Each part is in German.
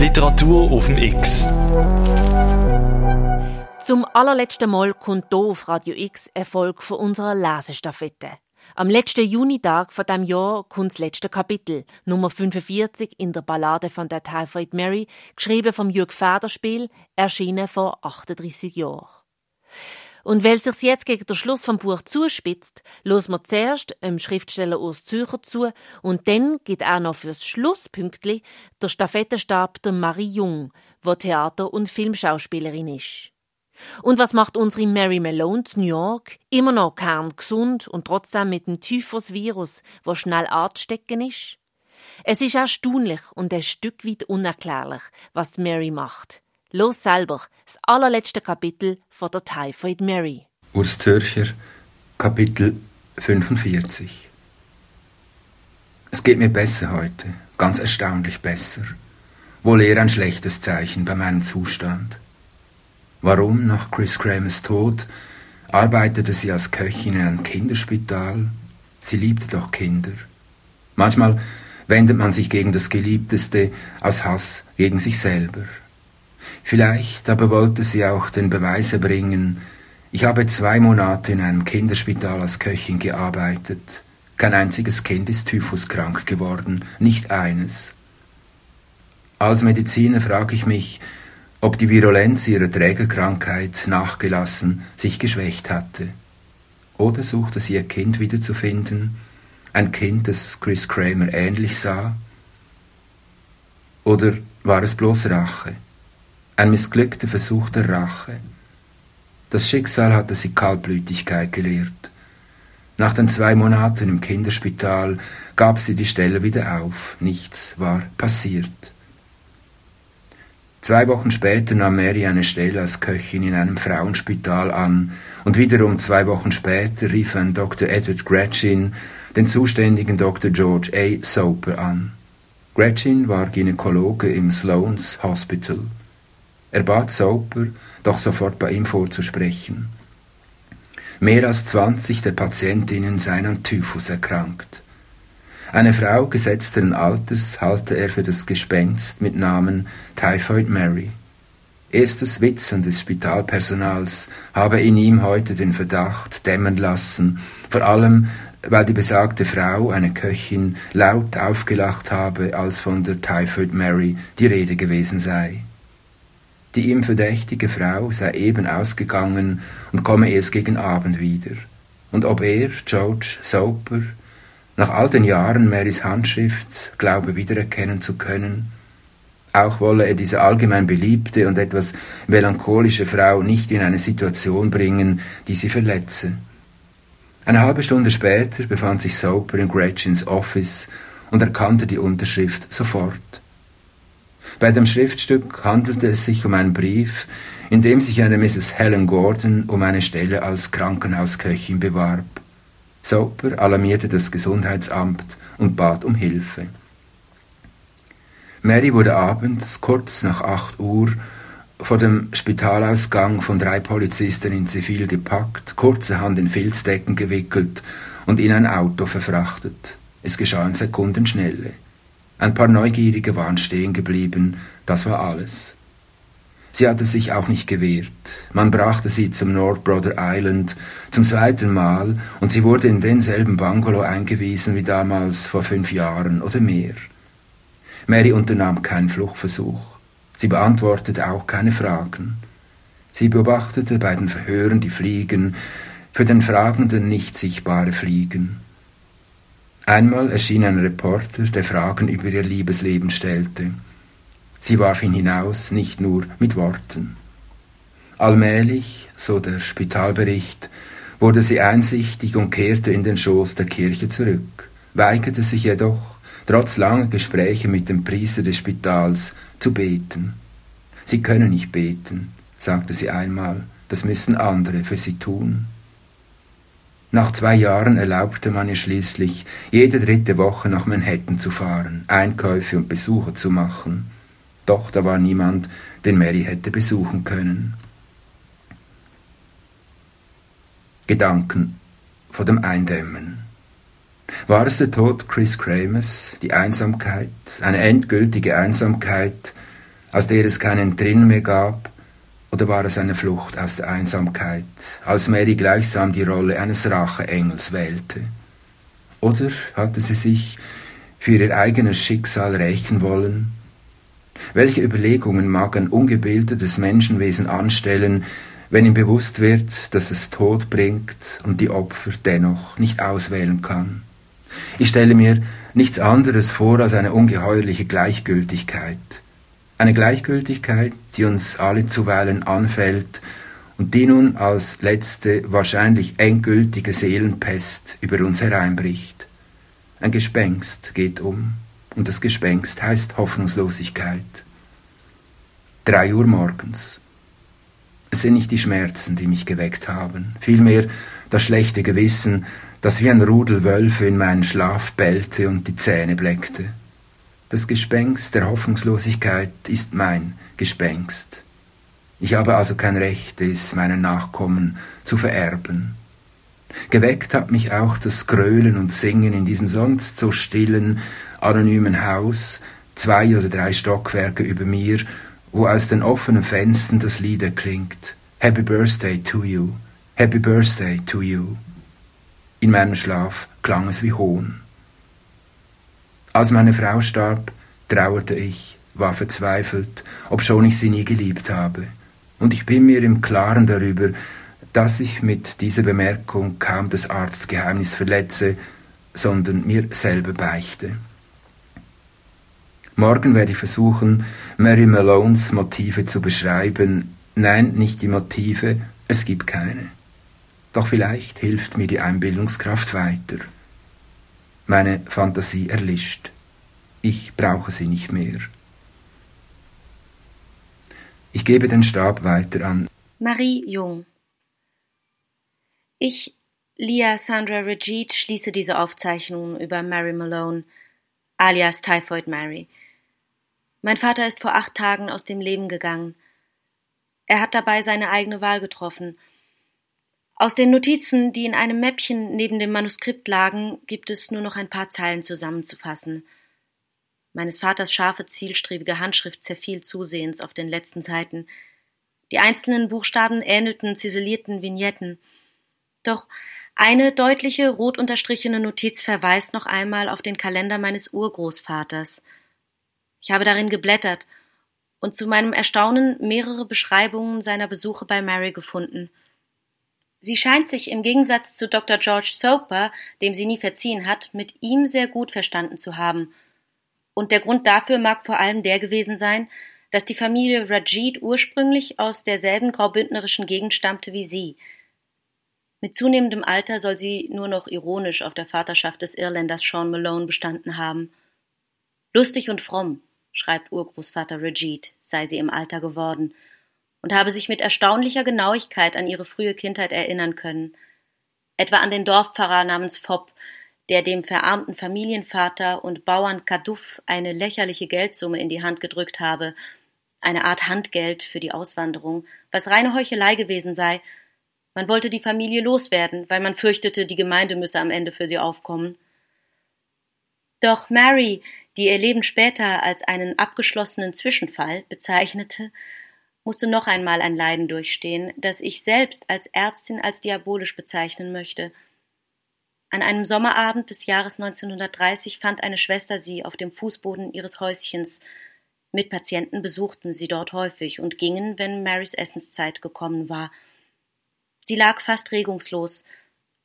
Literatur auf dem X. Zum allerletzten Mal kommt hier auf Radio X Erfolg von unserer Lesestaffette. Am letzten Junitag von dem Jahr kommt das letzte Kapitel, Nummer 45 in der Ballade von der Typhoid Mary, geschrieben vom Jürg Federspiel, erschienen vor 38 Jahren. Und weil sich's jetzt gegen den Schluss vom Buch zuspitzt, los wir zuerst dem Schriftsteller Urs Zürcher zu und dann geht er noch fürs Schlusspünktli der Stafettenstab der Marie Jung, wo Theater- und Filmschauspielerin ist. Und was macht unsere Mary Malone zu New York? Immer noch kerngesund und trotzdem mit dem Typhus-Virus, wo schnell anzustecken ist? Es ist erstaunlich und ein Stück weit unerklärlich, was Mary macht. Los selber, das allerletzte Kapitel von der Typhoid Mary. Urs Zürcher, Kapitel 45 Es geht mir besser heute, ganz erstaunlich besser. Wohl eher ein schlechtes Zeichen bei meinem Zustand. Warum nach Chris Kramers Tod arbeitete sie als Köchin in einem Kinderspital? Sie liebte doch Kinder. Manchmal wendet man sich gegen das Geliebteste aus Hass gegen sich selber. Vielleicht aber wollte sie auch den Beweis erbringen, ich habe zwei Monate in einem Kinderspital als Köchin gearbeitet. Kein einziges Kind ist typhuskrank geworden, nicht eines. Als Mediziner frage ich mich, ob die Virulenz ihrer Trägerkrankheit nachgelassen, sich geschwächt hatte. Oder suchte sie ihr Kind wiederzufinden, ein Kind, das Chris Kramer ähnlich sah? Oder war es bloß Rache? Ein missglückter Versuch der Rache? Das Schicksal hatte sie Kaltblütigkeit gelehrt. Nach den zwei Monaten im Kinderspital gab sie die Stelle wieder auf. Nichts war passiert. Zwei Wochen später nahm Mary eine Stelle als Köchin in einem Frauenspital an und wiederum zwei Wochen später rief ein Dr. Edward Gretchen den zuständigen Dr. George A. Soper an. Gretchen war Gynäkologe im Sloan's Hospital. Er bat Soper, doch sofort bei ihm vorzusprechen. Mehr als zwanzig der Patientinnen seien an Typhus erkrankt. Eine Frau gesetzteren Alters halte er für das Gespenst mit Namen Typhoid Mary. Erstes Witzen des Spitalpersonals habe in ihm heute den Verdacht dämmern lassen, vor allem weil die besagte Frau, eine Köchin, laut aufgelacht habe, als von der Typhoid Mary die Rede gewesen sei. Die ihm verdächtige Frau sei eben ausgegangen und komme erst gegen Abend wieder. Und ob er, George Soper, nach all den Jahren Marys Handschrift glaube wiedererkennen zu können. Auch wolle er diese allgemein beliebte und etwas melancholische Frau nicht in eine Situation bringen, die sie verletze. Eine halbe Stunde später befand sich Soper in Gretchens Office und erkannte die Unterschrift sofort. Bei dem Schriftstück handelte es sich um einen Brief, in dem sich eine Mrs. Helen Gordon um eine Stelle als Krankenhausköchin bewarb. Soper alarmierte das Gesundheitsamt und bat um Hilfe. Mary wurde abends, kurz nach acht Uhr, vor dem Spitalausgang von drei Polizisten in Zivil gepackt, kurzerhand in Filzdecken gewickelt und in ein Auto verfrachtet. Es geschah in Sekundenschnelle. Ein paar Neugierige waren stehen geblieben, das war alles. Sie hatte sich auch nicht gewehrt. Man brachte sie zum North Brother Island zum zweiten Mal und sie wurde in denselben Bungalow eingewiesen wie damals vor fünf Jahren oder mehr. Mary unternahm keinen Fluchtversuch. Sie beantwortete auch keine Fragen. Sie beobachtete bei den Verhören die Fliegen, für den Fragenden nicht sichtbare Fliegen. Einmal erschien ein Reporter, der Fragen über ihr Liebesleben stellte. Sie warf ihn hinaus, nicht nur mit Worten. Allmählich, so der Spitalbericht, wurde sie einsichtig und kehrte in den Schoß der Kirche zurück, weigerte sich jedoch, trotz langer Gespräche mit dem Priester des Spitals, zu beten. Sie können nicht beten, sagte sie einmal, das müssen andere für sie tun. Nach zwei Jahren erlaubte man ihr schließlich, jede dritte Woche nach Manhattan zu fahren, Einkäufe und Besuche zu machen. Doch da war niemand, den Mary hätte besuchen können. Gedanken vor dem Eindämmen. War es der Tod Chris Kramers, die Einsamkeit, eine endgültige Einsamkeit, aus der es keinen Trinn mehr gab, oder war es eine Flucht aus der Einsamkeit, als Mary gleichsam die Rolle eines Racheengels wählte? Oder hatte sie sich für ihr eigenes Schicksal rächen wollen? Welche Überlegungen mag ein ungebildetes Menschenwesen anstellen, wenn ihm bewusst wird, dass es Tod bringt und die Opfer dennoch nicht auswählen kann? Ich stelle mir nichts anderes vor als eine ungeheuerliche Gleichgültigkeit, eine Gleichgültigkeit, die uns alle zuweilen anfällt und die nun als letzte, wahrscheinlich endgültige Seelenpest über uns hereinbricht. Ein Gespenst geht um, und das Gespenst heißt Hoffnungslosigkeit. Drei Uhr morgens. Es sind nicht die Schmerzen, die mich geweckt haben, vielmehr das schlechte Gewissen, das wie ein Rudel Wölfe in meinen Schlaf bellte und die Zähne bleckte. Das Gespenst der Hoffnungslosigkeit ist mein Gespenst. Ich habe also kein Recht, es meinen Nachkommen zu vererben. Geweckt hat mich auch das Grölen und Singen in diesem sonst so stillen, anonymen Haus, zwei oder drei Stockwerke über mir, wo aus den offenen Fenstern das Lied erklingt. Happy Birthday to you, Happy Birthday to you. In meinem Schlaf klang es wie Hohn. Als meine Frau starb, trauerte ich, war verzweifelt, obschon ich sie nie geliebt habe. Und ich bin mir im Klaren darüber, dass ich mit dieser Bemerkung kaum das Arztgeheimnis verletze, sondern mir selber beichte. Morgen werde ich versuchen, Mary Malones Motive zu beschreiben. Nein, nicht die Motive, es gibt keine. Doch vielleicht hilft mir die Einbildungskraft weiter. Meine Fantasie erlischt. Ich brauche sie nicht mehr. Ich gebe den Stab weiter an. Marie Jung. Ich, Lia Sandra Regit, schließe diese Aufzeichnung über Mary Malone, alias Typhoid Mary. Mein Vater ist vor acht Tagen aus dem Leben gegangen. Er hat dabei seine eigene Wahl getroffen – aus den Notizen, die in einem Mäppchen neben dem Manuskript lagen, gibt es nur noch ein paar Zeilen zusammenzufassen. Meines Vaters scharfe, zielstrebige Handschrift zerfiel zusehends auf den letzten Seiten. Die einzelnen Buchstaben ähnelten ziselierten Vignetten. Doch eine deutliche, rot unterstrichene Notiz verweist noch einmal auf den Kalender meines Urgroßvaters. Ich habe darin geblättert und zu meinem Erstaunen mehrere Beschreibungen seiner Besuche bei Mary gefunden. Sie scheint sich im Gegensatz zu Dr. George Soper, dem sie nie verziehen hat, mit ihm sehr gut verstanden zu haben. Und der Grund dafür mag vor allem der gewesen sein, dass die Familie Rajid ursprünglich aus derselben graubündnerischen Gegend stammte wie sie. Mit zunehmendem Alter soll sie nur noch ironisch auf der Vaterschaft des Irländers Sean Malone bestanden haben. Lustig und fromm, schreibt Urgroßvater Rajid, sei sie im Alter geworden – und habe sich mit erstaunlicher Genauigkeit an ihre frühe Kindheit erinnern können, etwa an den Dorfpfarrer namens Fopp, der dem verarmten Familienvater und Bauern Kaduff eine lächerliche Geldsumme in die Hand gedrückt habe, eine Art Handgeld für die Auswanderung, was reine Heuchelei gewesen sei. Man wollte die Familie loswerden, weil man fürchtete, die Gemeinde müsse am Ende für sie aufkommen. Doch Mary, die ihr Leben später als einen abgeschlossenen Zwischenfall bezeichnete, musste noch einmal ein Leiden durchstehen, das ich selbst als Ärztin als diabolisch bezeichnen möchte. An einem Sommerabend des Jahres 1930 fand eine Schwester sie auf dem Fußboden ihres Häuschens. Mitpatienten besuchten sie dort häufig und gingen, wenn Marys Essenszeit gekommen war. Sie lag fast regungslos,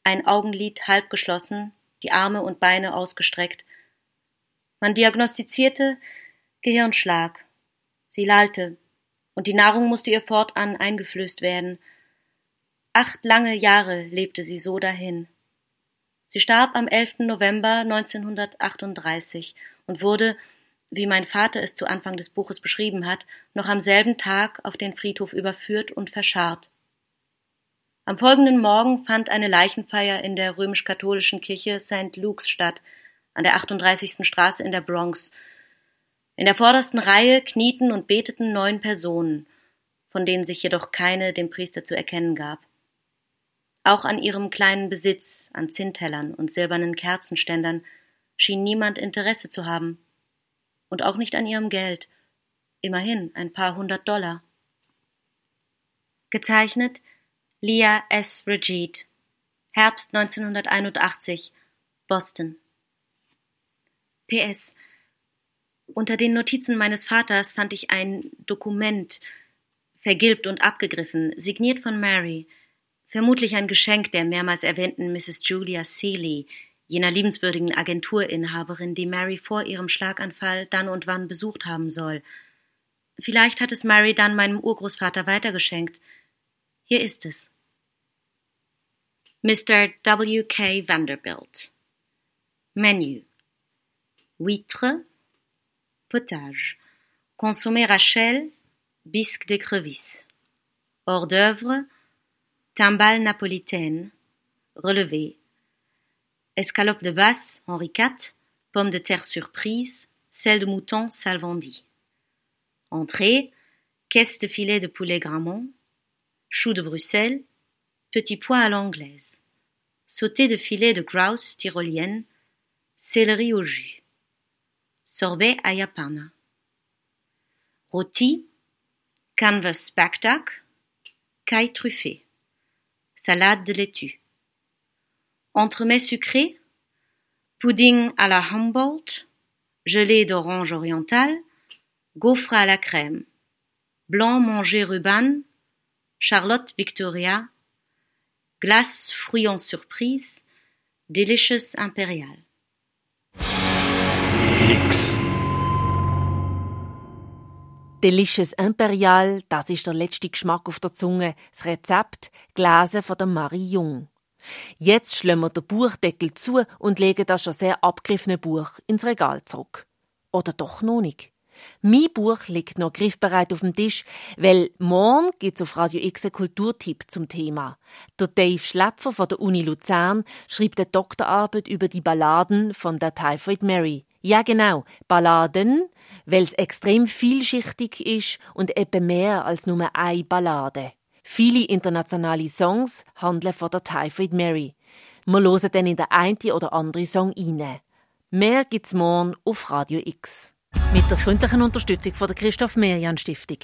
ein Augenlid halb geschlossen, die Arme und Beine ausgestreckt. Man diagnostizierte Gehirnschlag. Sie lallte, und die Nahrung musste ihr fortan eingeflößt werden. Acht lange Jahre lebte sie so dahin. Sie starb am 11. November 1938 und wurde, wie mein Vater es zu Anfang des Buches beschrieben hat, noch am selben Tag auf den Friedhof überführt und verscharrt. Am folgenden Morgen fand eine Leichenfeier in der römisch-katholischen Kirche St. Luke's statt, an der 38. Straße in der Bronx, in der vordersten Reihe knieten und beteten neun Personen, von denen sich jedoch keine dem Priester zu erkennen gab. Auch an ihrem kleinen Besitz an Zinntellern und silbernen Kerzenständern schien niemand Interesse zu haben, und auch nicht an ihrem Geld. Immerhin ein paar hundert Dollar. Gezeichnet Leah S. Regid. Herbst 1981. Boston. PS. Unter den Notizen meines Vaters fand ich ein Dokument, vergilbt und abgegriffen, signiert von Mary, vermutlich ein Geschenk der mehrmals erwähnten Mrs. Julia Seeley, jener liebenswürdigen Agenturinhaberin, die Mary vor ihrem Schlaganfall dann und wann besucht haben soll. Vielleicht hat es Mary dann meinem Urgroßvater weitergeschenkt. Hier ist es. Mr. W. K. Vanderbilt. Menü. Huître, potage, consommé Rachel, bisque d'écrevisse. Hors d'œuvre, timbale napolitaine, relevé, escalope de basse, Henri IV, pomme de terre surprise, sel de mouton salvandi. Entrée, caisse de filet de poulet Grammont, choux de Bruxelles, petits pois à l'anglaise, sauté de filet de grouse tyrolienne, céleri au jus, sorbet à yapana, rôti, canvas backduck, caille truffée, salade de laitue, entremets sucré, pudding à la Humboldt, gelée d'orange orientale, gaufre à la crème, blanc mangé ruban, Charlotte Victoria, glace fruits en surprise, delicious impérial. X. Delicious Imperial, das ist der letzte Geschmack auf der Zunge, das Rezept, gelesen von der Marie Jung. Jetzt schlagen wir den Buchdeckel zu und legen das schon sehr abgegriffene Buch ins Regal zurück. Oder doch noch nicht. Mein Buch liegt noch griffbereit auf dem Tisch, weil morgen gibt's auf Radio X einen Kulturtipp zum Thema. Der Dave Schlepfer von der Uni Luzern schreibt eine Doktorarbeit über die Balladen von der Typhoid Mary. Ja genau, Balladen, weil es extrem vielschichtig ist und eben mehr als nur eine Ballade. Viele internationale Songs handeln von der Typhoid Mary. Wir hören dann in der einen oder anderen Song rein. Mehr gibt's morgen auf Radio X. Mit der freundlichen Unterstützung von der Christoph Merian Stiftung.